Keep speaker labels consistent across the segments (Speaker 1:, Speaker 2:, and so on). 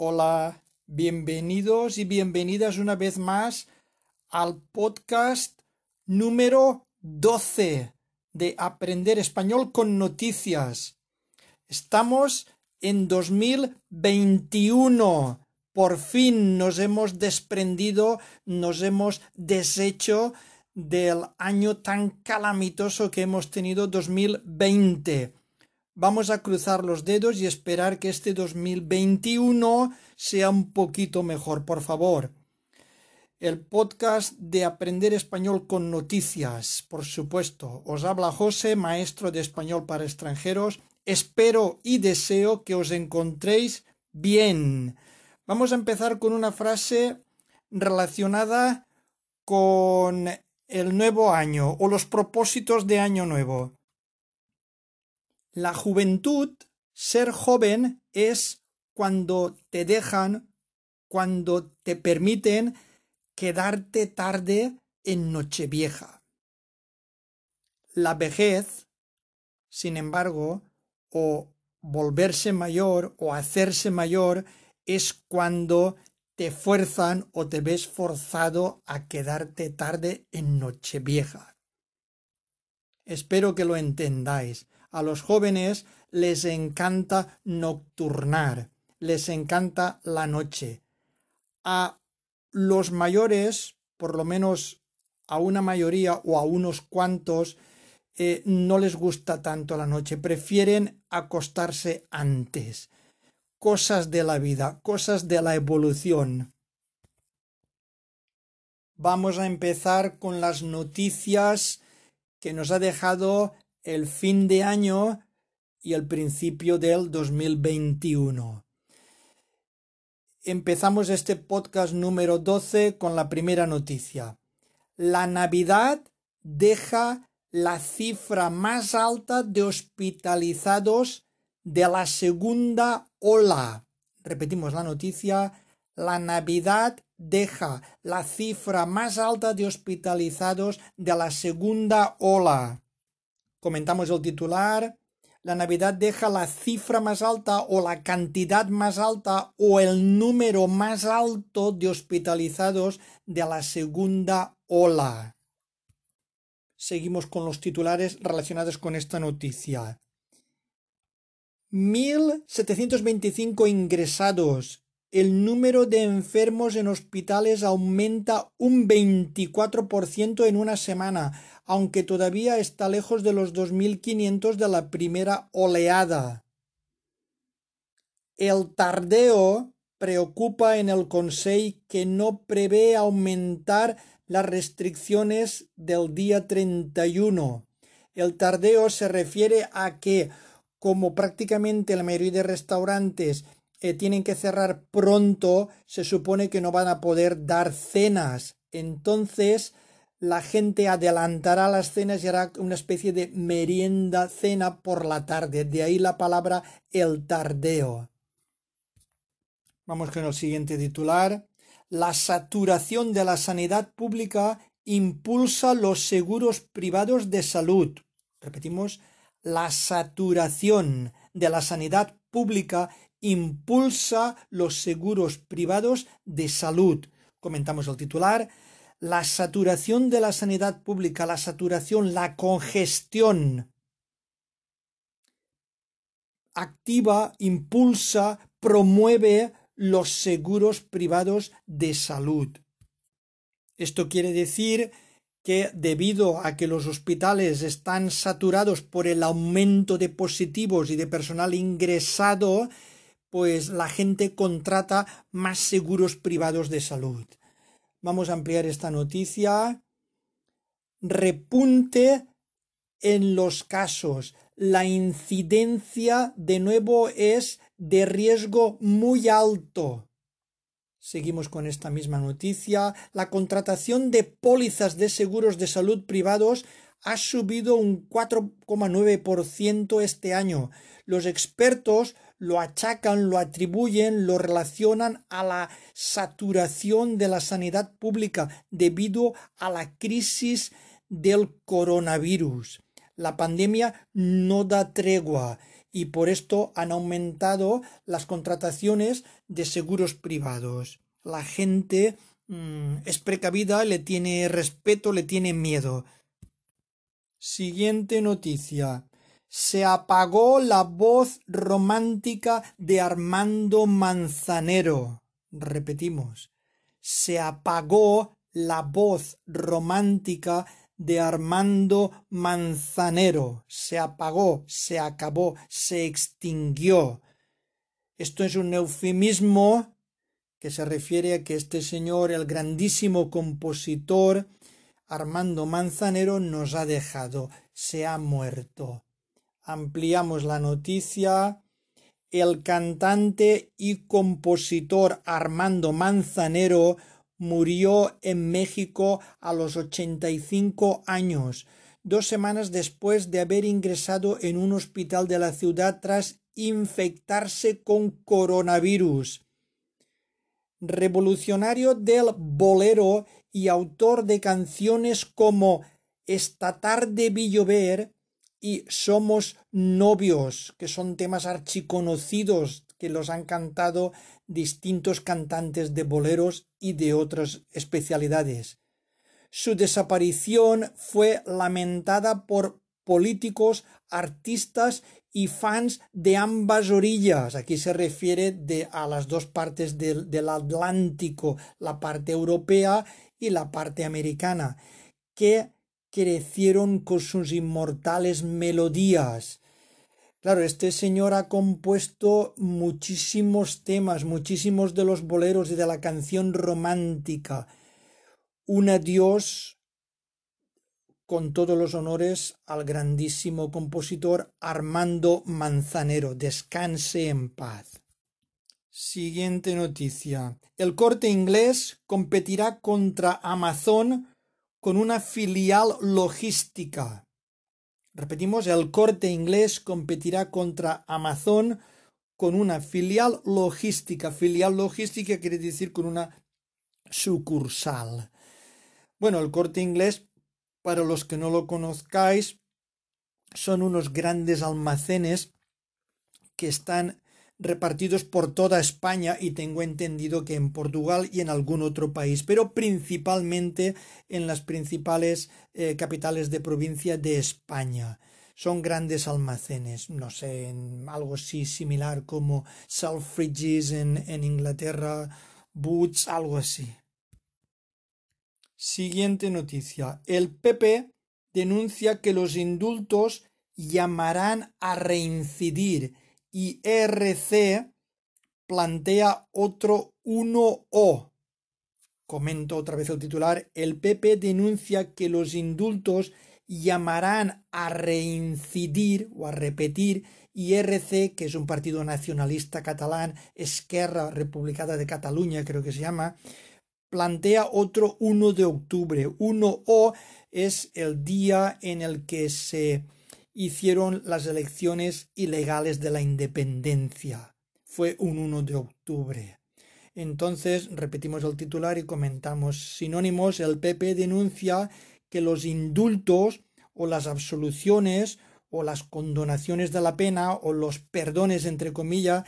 Speaker 1: Hola, bienvenidos y bienvenidas una vez más al podcast número 12 de Aprender Español con Noticias. Estamos en 2021. Por fin nos hemos desprendido, nos hemos deshecho del año tan calamitoso que hemos tenido 2020. Vamos a cruzar los dedos y esperar que este 2021 sea un poquito mejor, por favor. El podcast de Aprender Español con Noticias, por supuesto. Os habla José, maestro de español para extranjeros. Espero y deseo que os encontréis bien. Vamos a empezar con una frase relacionada con el nuevo año o los propósitos de año nuevo. La juventud, ser joven, es cuando te dejan, cuando te permiten quedarte tarde en Nochevieja. La vejez, sin embargo, o volverse mayor o hacerse mayor es cuando te fuerzan o te ves forzado a quedarte tarde en Nochevieja. Espero que lo entendáis. A los jóvenes les encanta nocturnar, les encanta la noche. A los mayores, por lo menos a una mayoría o a unos cuantos, eh, no les gusta tanto la noche, prefieren acostarse antes. Cosas de la vida, cosas de la evolución. Vamos a empezar con las noticias que nos ha dejado el fin de año y el principio del 2021. Empezamos este podcast número 12 con la primera noticia. La Navidad deja la cifra más alta de hospitalizados de la segunda ola. Repetimos la noticia. La Navidad deja la cifra más alta de hospitalizados de la segunda ola. Comentamos el titular. La Navidad deja la cifra más alta o la cantidad más alta o el número más alto de hospitalizados de la segunda ola. Seguimos con los titulares relacionados con esta noticia. 1.725 ingresados el número de enfermos en hospitales aumenta un 24% en una semana, aunque todavía está lejos de los 2.500 de la primera oleada. El tardeo preocupa en el Consejo que no prevé aumentar las restricciones del día 31. El tardeo se refiere a que, como prácticamente la mayoría de restaurantes eh, tienen que cerrar pronto, se supone que no van a poder dar cenas. Entonces, la gente adelantará las cenas y hará una especie de merienda cena por la tarde. De ahí la palabra el tardeo. Vamos con el siguiente titular. La saturación de la sanidad pública impulsa los seguros privados de salud. Repetimos, la saturación de la sanidad pública impulsa los seguros privados de salud. Comentamos el titular. La saturación de la sanidad pública, la saturación, la congestión activa, impulsa, promueve los seguros privados de salud. Esto quiere decir que debido a que los hospitales están saturados por el aumento de positivos y de personal ingresado, pues la gente contrata más seguros privados de salud. Vamos a ampliar esta noticia. Repunte en los casos. La incidencia de nuevo es de riesgo muy alto. Seguimos con esta misma noticia. La contratación de pólizas de seguros de salud privados ha subido un 4,9% este año. Los expertos lo achacan, lo atribuyen, lo relacionan a la saturación de la sanidad pública debido a la crisis del coronavirus. La pandemia no da tregua y por esto han aumentado las contrataciones de seguros privados. La gente mm, es precavida, le tiene respeto, le tiene miedo. Siguiente noticia. Se apagó la voz romántica de Armando Manzanero. Repetimos. Se apagó la voz romántica de Armando Manzanero. Se apagó, se acabó, se extinguió. Esto es un eufemismo que se refiere a que este señor, el grandísimo compositor Armando Manzanero, nos ha dejado, se ha muerto. Ampliamos la noticia. El cantante y compositor Armando Manzanero murió en México a los 85 años, dos semanas después de haber ingresado en un hospital de la ciudad tras infectarse con coronavirus. Revolucionario del bolero y autor de canciones como Esta tarde vi llover y Somos novios, que son temas archiconocidos que los han cantado distintos cantantes de boleros y de otras especialidades. Su desaparición fue lamentada por políticos, artistas y fans de ambas orillas. Aquí se refiere de, a las dos partes del, del Atlántico, la parte europea y la parte americana, que crecieron con sus inmortales melodías. Claro, este señor ha compuesto muchísimos temas, muchísimos de los boleros y de la canción romántica. Un adiós con todos los honores al grandísimo compositor Armando Manzanero. Descanse en paz. Siguiente noticia. El corte inglés competirá contra Amazon con una filial logística. Repetimos, el corte inglés competirá contra Amazon con una filial logística. Filial logística quiere decir con una sucursal. Bueno, el corte inglés, para los que no lo conozcáis, son unos grandes almacenes que están repartidos por toda España y tengo entendido que en Portugal y en algún otro país, pero principalmente en las principales eh, capitales de provincia de España. Son grandes almacenes, no sé, en algo así similar como Selfridges en, en Inglaterra, Boots, algo así. Siguiente noticia. El PP denuncia que los indultos llamarán a reincidir y RC plantea otro 1O. Comento otra vez el titular. El PP denuncia que los indultos llamarán a reincidir o a repetir y RC, que es un partido nacionalista catalán, Esquerra Republicana de Cataluña, creo que se llama, plantea otro 1 de octubre. 1O es el día en el que se hicieron las elecciones ilegales de la independencia. Fue un 1 de octubre. Entonces, repetimos el titular y comentamos sinónimos. El PP denuncia que los indultos o las absoluciones o las condonaciones de la pena o los perdones entre comillas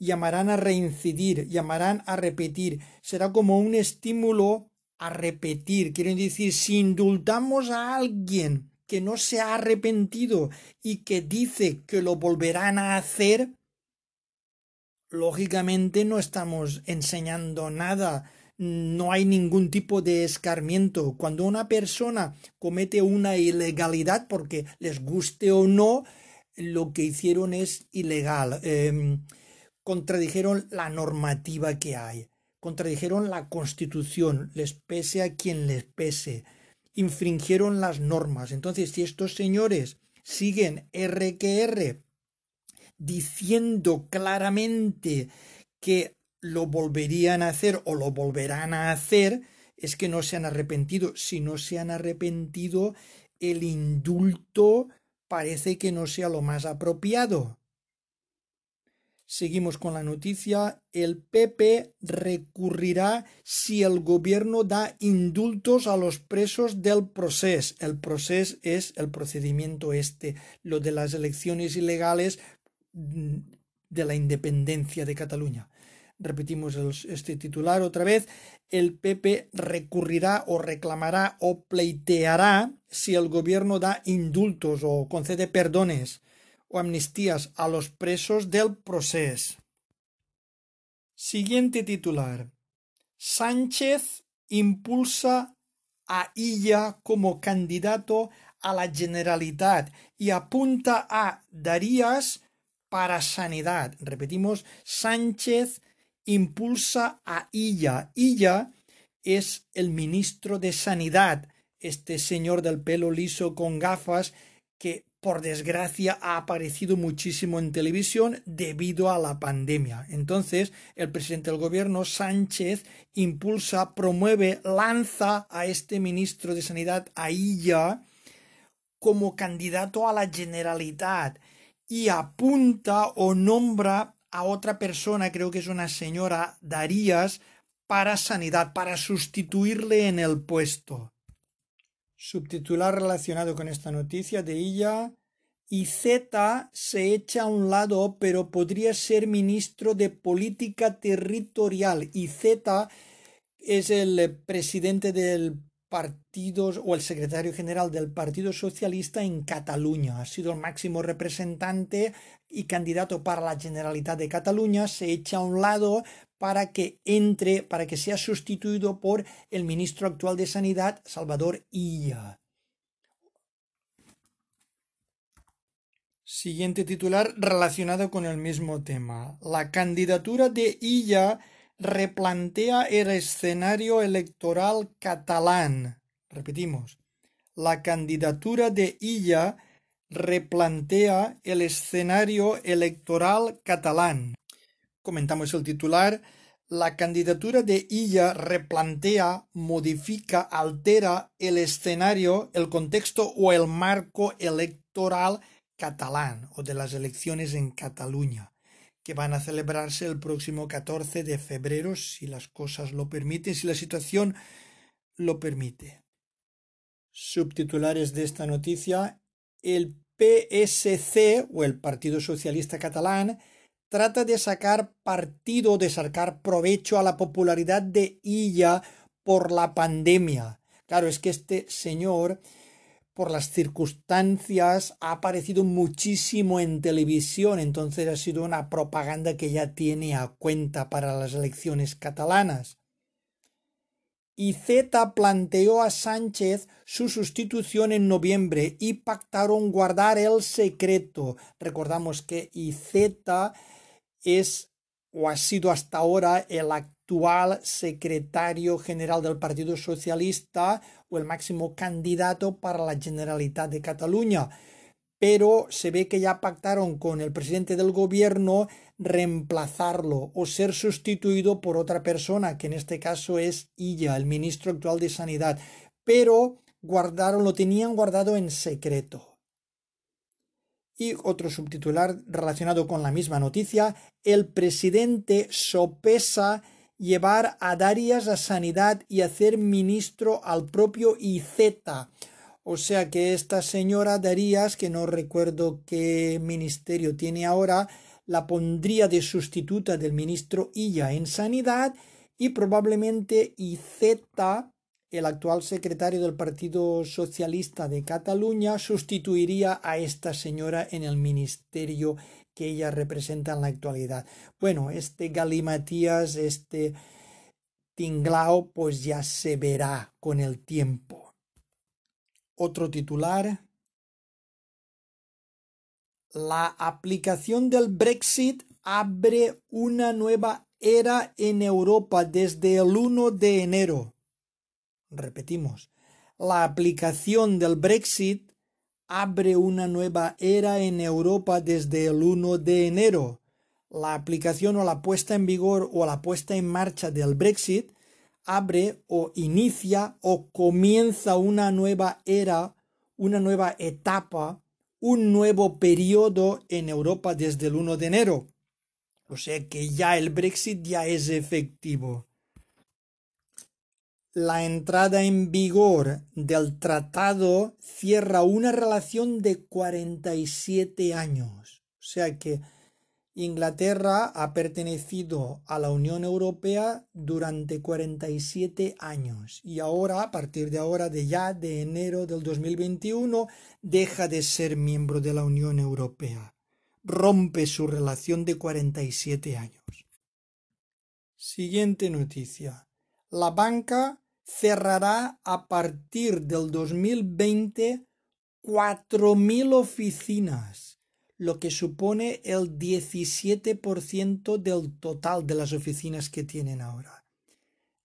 Speaker 1: llamarán a reincidir, llamarán a repetir. Será como un estímulo a repetir. Quieren decir, si indultamos a alguien que no se ha arrepentido y que dice que lo volverán a hacer, lógicamente no estamos enseñando nada, no hay ningún tipo de escarmiento. Cuando una persona comete una ilegalidad, porque les guste o no, lo que hicieron es ilegal. Em, contradijeron la normativa que hay, contradijeron la constitución, les pese a quien les pese infringieron las normas. Entonces, si estos señores siguen R que R diciendo claramente que lo volverían a hacer o lo volverán a hacer, es que no se han arrepentido. Si no se han arrepentido, el indulto parece que no sea lo más apropiado. Seguimos con la noticia. El PP recurrirá si el gobierno da indultos a los presos del proceso. El proceso es el procedimiento este. Lo de las elecciones ilegales de la independencia de Cataluña. Repetimos este titular otra vez. El PP recurrirá o reclamará o pleiteará si el gobierno da indultos o concede perdones o amnistías a los presos del proceso. Siguiente titular. Sánchez impulsa a Illa como candidato a la Generalitat y apunta a Darías para Sanidad. Repetimos, Sánchez impulsa a Illa. Illa es el ministro de Sanidad, este señor del pelo liso con gafas que por desgracia ha aparecido muchísimo en televisión debido a la pandemia. Entonces, el presidente del gobierno, Sánchez, impulsa, promueve, lanza a este ministro de Sanidad, a Illa, como candidato a la Generalitat y apunta o nombra a otra persona, creo que es una señora Darías, para sanidad, para sustituirle en el puesto. Subtitular relacionado con esta noticia de ella. Y Z se echa a un lado, pero podría ser ministro de Política Territorial. Y Z es el presidente del partido o el secretario general del Partido Socialista en Cataluña. Ha sido el máximo representante y candidato para la Generalitat de Cataluña. Se echa a un lado para que entre, para que sea sustituido por el ministro actual de Sanidad, Salvador Illa. Siguiente titular relacionado con el mismo tema. La candidatura de Illa replantea el escenario electoral catalán. Repetimos, la candidatura de Illa replantea el escenario electoral catalán. Comentamos el titular. La candidatura de Illa replantea, modifica, altera el escenario, el contexto o el marco electoral catalán o de las elecciones en Cataluña que van a celebrarse el próximo 14 de febrero, si las cosas lo permiten, si la situación lo permite. Subtitulares de esta noticia. El PSC, o el Partido Socialista Catalán, trata de sacar partido, de sacar provecho a la popularidad de Illa por la pandemia. Claro, es que este señor por las circunstancias ha aparecido muchísimo en televisión, entonces ha sido una propaganda que ya tiene a cuenta para las elecciones catalanas. Y Z planteó a Sánchez su sustitución en noviembre y pactaron guardar el secreto. Recordamos que IZ es o ha sido hasta ahora el actual secretario general del Partido Socialista o el máximo candidato para la Generalitat de Cataluña. Pero se ve que ya pactaron con el presidente del gobierno reemplazarlo o ser sustituido por otra persona, que en este caso es Illa, el ministro actual de Sanidad. Pero guardaron, lo tenían guardado en secreto. Y otro subtitular relacionado con la misma noticia, el presidente sopesa llevar a Darias a Sanidad y hacer ministro al propio IZ. O sea que esta señora Darías, que no recuerdo qué ministerio tiene ahora, la pondría de sustituta del ministro Illa en Sanidad y probablemente IZ, el actual secretario del Partido Socialista de Cataluña, sustituiría a esta señora en el ministerio que ella representa en la actualidad. Bueno, este galimatías, este tinglao, pues ya se verá con el tiempo. Otro titular. La aplicación del Brexit abre una nueva era en Europa desde el 1 de enero. Repetimos, la aplicación del Brexit abre una nueva era en Europa desde el 1 de enero. La aplicación o la puesta en vigor o la puesta en marcha del Brexit abre o inicia o comienza una nueva era, una nueva etapa, un nuevo periodo en Europa desde el 1 de enero. O sea que ya el Brexit ya es efectivo la entrada en vigor del tratado cierra una relación de 47 años. O sea que Inglaterra ha pertenecido a la Unión Europea durante 47 años y ahora, a partir de ahora, de ya de enero del 2021, deja de ser miembro de la Unión Europea. Rompe su relación de 47 años. Siguiente noticia. La banca cerrará a partir del 2020 4.000 oficinas lo que supone el 17% del total de las oficinas que tienen ahora.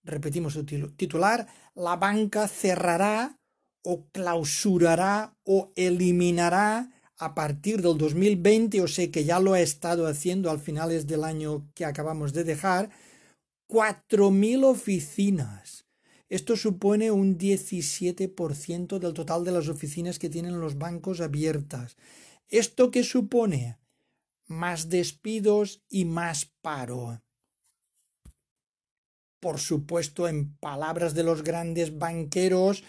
Speaker 1: Repetimos el titular, la banca cerrará o clausurará o eliminará a partir del 2020, o sé que ya lo ha estado haciendo al finales del año que acabamos de dejar, 4.000 oficinas. Esto supone un 17% del total de las oficinas que tienen los bancos abiertas. ¿Esto qué supone? Más despidos y más paro. Por supuesto, en palabras de los grandes banqueros,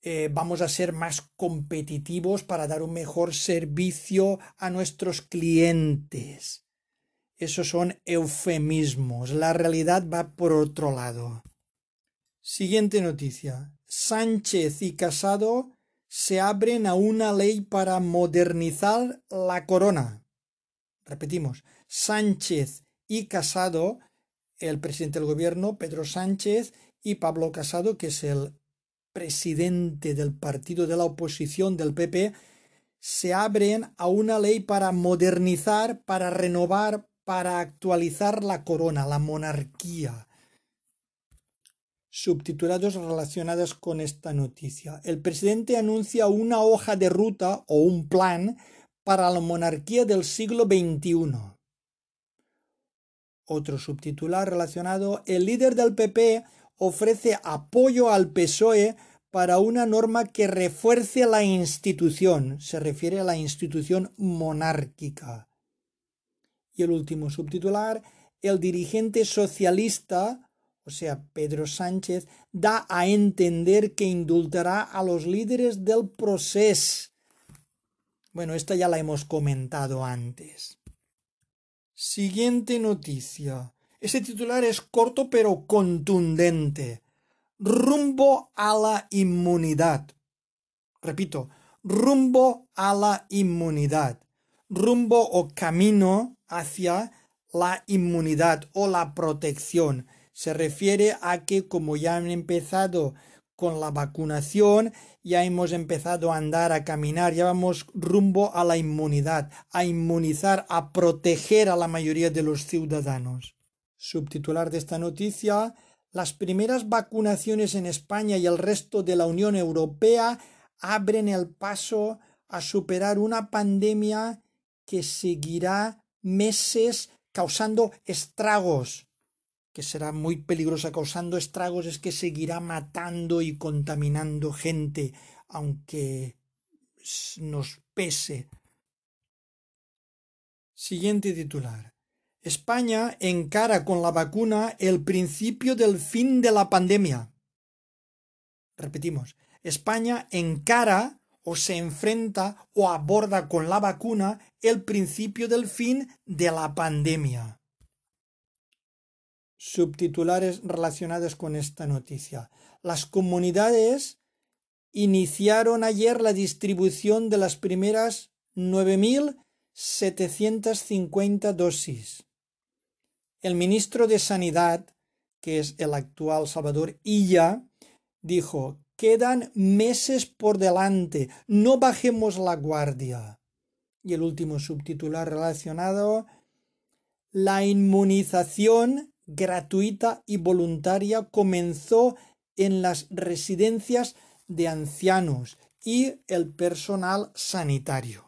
Speaker 1: eh, vamos a ser más competitivos para dar un mejor servicio a nuestros clientes. Esos son eufemismos. La realidad va por otro lado. Siguiente noticia. Sánchez y Casado se abren a una ley para modernizar la corona. Repetimos, Sánchez y Casado, el presidente del gobierno, Pedro Sánchez, y Pablo Casado, que es el presidente del partido de la oposición del PP, se abren a una ley para modernizar, para renovar, para actualizar la corona, la monarquía subtitulados relacionados con esta noticia. El presidente anuncia una hoja de ruta o un plan para la monarquía del siglo XXI. Otro subtitular relacionado, el líder del PP ofrece apoyo al PSOE para una norma que refuerce la institución, se refiere a la institución monárquica. Y el último subtitular, el dirigente socialista o sea, Pedro Sánchez, da a entender que indultará a los líderes del proceso. Bueno, esta ya la hemos comentado antes. Siguiente noticia. Ese titular es corto pero contundente. Rumbo a la inmunidad. Repito, rumbo a la inmunidad. Rumbo o camino hacia la inmunidad o la protección se refiere a que como ya han empezado con la vacunación, ya hemos empezado a andar, a caminar, ya vamos rumbo a la inmunidad, a inmunizar, a proteger a la mayoría de los ciudadanos. Subtitular de esta noticia, las primeras vacunaciones en España y el resto de la Unión Europea abren el paso a superar una pandemia que seguirá meses causando estragos que será muy peligrosa causando estragos es que seguirá matando y contaminando gente, aunque nos pese. Siguiente titular. España encara con la vacuna el principio del fin de la pandemia. Repetimos, España encara o se enfrenta o aborda con la vacuna el principio del fin de la pandemia subtitulares relacionados con esta noticia. Las comunidades iniciaron ayer la distribución de las primeras 9.750 dosis. El ministro de Sanidad, que es el actual Salvador Illa, dijo, quedan meses por delante, no bajemos la guardia. Y el último subtitular relacionado, la inmunización gratuita y voluntaria comenzó en las residencias de ancianos y el personal sanitario.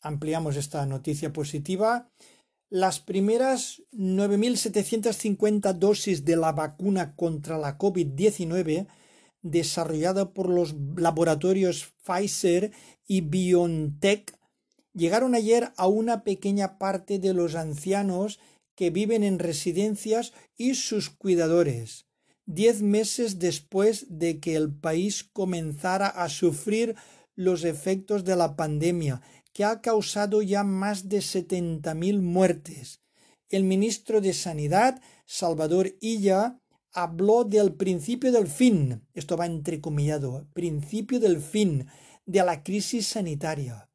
Speaker 1: Ampliamos esta noticia positiva. Las primeras 9.750 dosis de la vacuna contra la COVID-19 desarrollada por los laboratorios Pfizer y BioNTech llegaron ayer a una pequeña parte de los ancianos que viven en residencias y sus cuidadores, diez meses después de que el país comenzara a sufrir los efectos de la pandemia, que ha causado ya más de 70.000 muertes. El ministro de Sanidad, Salvador Illa, habló del principio del fin, esto va entrecomillado, principio del fin de la crisis sanitaria.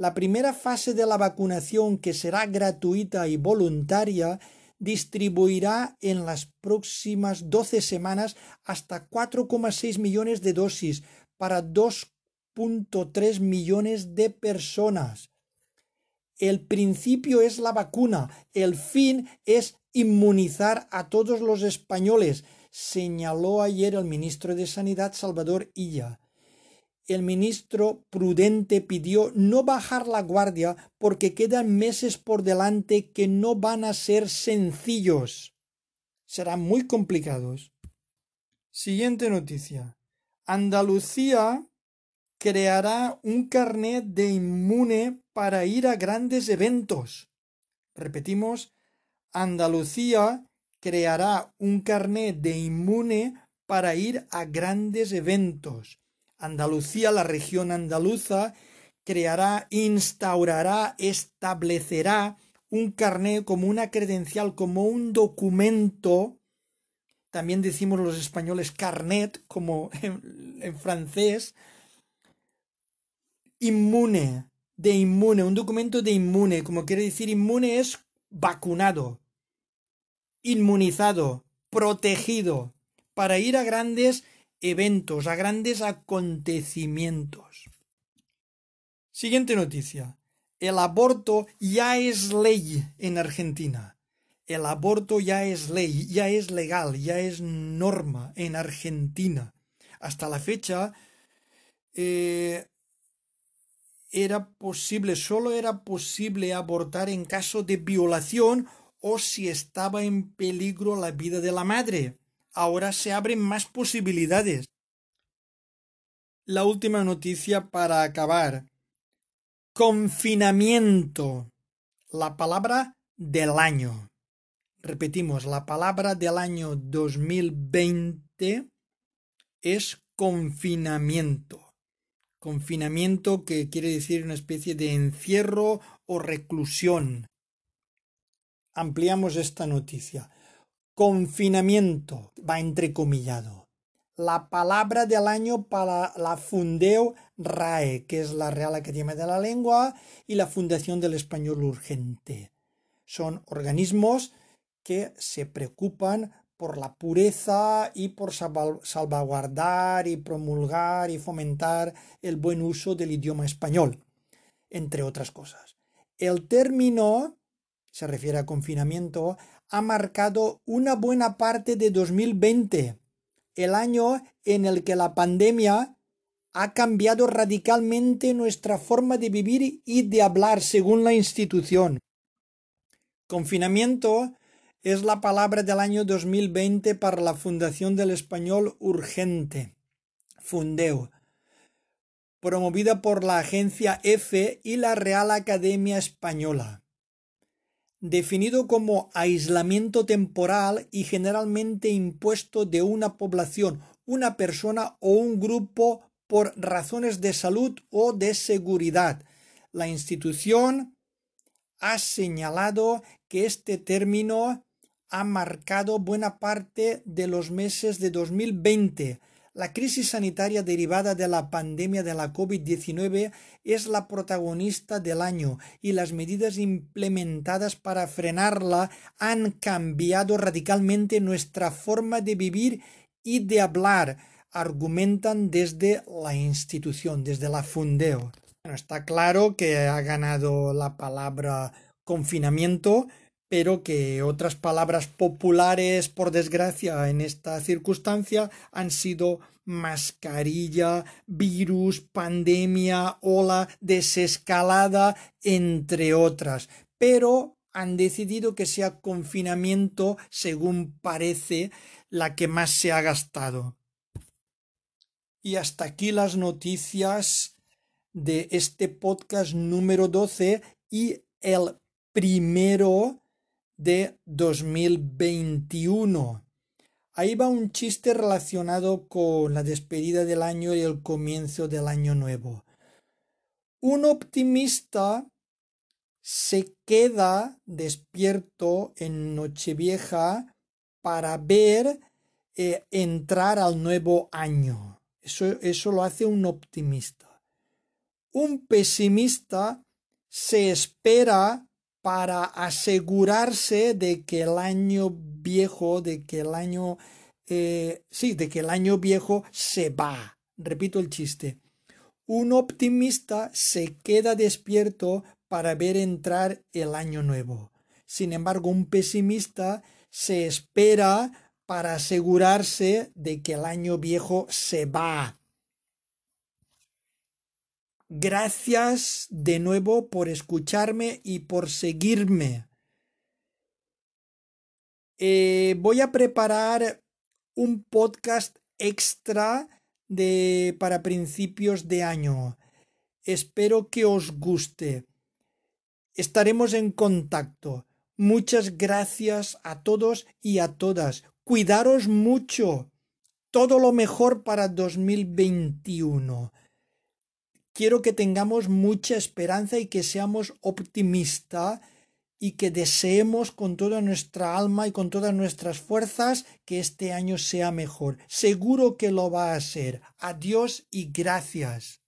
Speaker 1: La primera fase de la vacunación, que será gratuita y voluntaria, distribuirá en las próximas 12 semanas hasta 4,6 millones de dosis para 2.3 millones de personas. El principio es la vacuna, el fin es inmunizar a todos los españoles, señaló ayer el ministro de Sanidad Salvador Illa el ministro prudente pidió no bajar la guardia porque quedan meses por delante que no van a ser sencillos. Serán muy complicados. Siguiente noticia. Andalucía creará un carnet de inmune para ir a grandes eventos. Repetimos, Andalucía creará un carnet de inmune para ir a grandes eventos. Andalucía, la región andaluza, creará, instaurará, establecerá un carné como una credencial, como un documento. También decimos los españoles carnet, como en, francés. Inmune, de inmune, un documento de inmune, como quiere decir inmune es vacunado, inmunizado, protegido, para ir a grandes eventos, a grandes acontecimientos. Siguiente noticia. El aborto ya es ley en Argentina. El aborto ya es ley, ya es legal, ya es norma en Argentina. Hasta la fecha eh, era posible, solo era posible abortar en caso de violación o si estaba en peligro la vida de la madre ahora se abren más posibilidades. La última noticia para acabar. Confinamiento. La palabra del año. Repetimos, la palabra del año 2020 es confinamiento. Confinamiento que quiere decir una especie de encierro o reclusión. Ampliamos esta noticia. Confinamiento va entrecomillado. La palabra del año para la Fundeo RAE, que es la Real Academia de la Lengua, y la Fundación del Español Urgente. Son organismos que se preocupan por la pureza y por salvaguardar y promulgar y fomentar el buen uso del idioma español, entre otras cosas. El término, se refiere a confinamiento, ha marcado una buena parte de 2020, el año en el que la pandemia ha cambiado radicalmente nuestra forma de vivir y de hablar según la institución. Confinamiento es la palabra del año 2020 para la Fundación del Español Urgente, Fundeo, promovida por la agencia EFE y la Real Academia Española definido como aislamiento temporal y generalmente impuesto de una población, una persona o un grupo por razones de salud o de seguridad. La institución ha señalado que este término ha marcado buena parte de los meses de 2020, la crisis sanitaria derivada de la pandemia de la COVID-19 es la protagonista del año y las medidas implementadas para frenarla han cambiado radicalmente nuestra forma de vivir y de hablar, argumentan desde la institución, desde la Fundeo. está claro que ha ganado la palabra confinamiento, pero que otras palabras populares, por desgracia, en esta circunstancia han sido mascarilla, virus, pandemia, ola, desescalada, entre otras. Pero han decidido que sea confinamiento, según parece, la que más se ha gastado. Y hasta aquí las noticias de este podcast número 12 y el primero de 2021. Ahí va un chiste relacionado con la despedida del año y el comienzo del año nuevo. Un optimista se queda despierto en Nochevieja para ver eh, entrar al nuevo año. Eso, eso lo hace un optimista. Un pesimista se espera para asegurarse de que el año viejo, de que el año, eh, sí, de que el año viejo se va. Repito el chiste. Un optimista se queda despierto para ver entrar el año nuevo. Sin embargo, un pesimista se espera para asegurarse de que el año viejo se va. Gracias de nuevo por escucharme y por seguirme. Eh, voy a preparar un podcast extra de, para principios de año. Espero que os guste. Estaremos en contacto. Muchas gracias a todos y a todas. Cuidaros mucho. Todo lo mejor para 2021 quiero que tengamos mucha esperanza y que seamos optimistas y que deseemos con toda nuestra alma y con todas nuestras fuerzas que este año sea mejor. Seguro que lo va a ser. Adiós y gracias.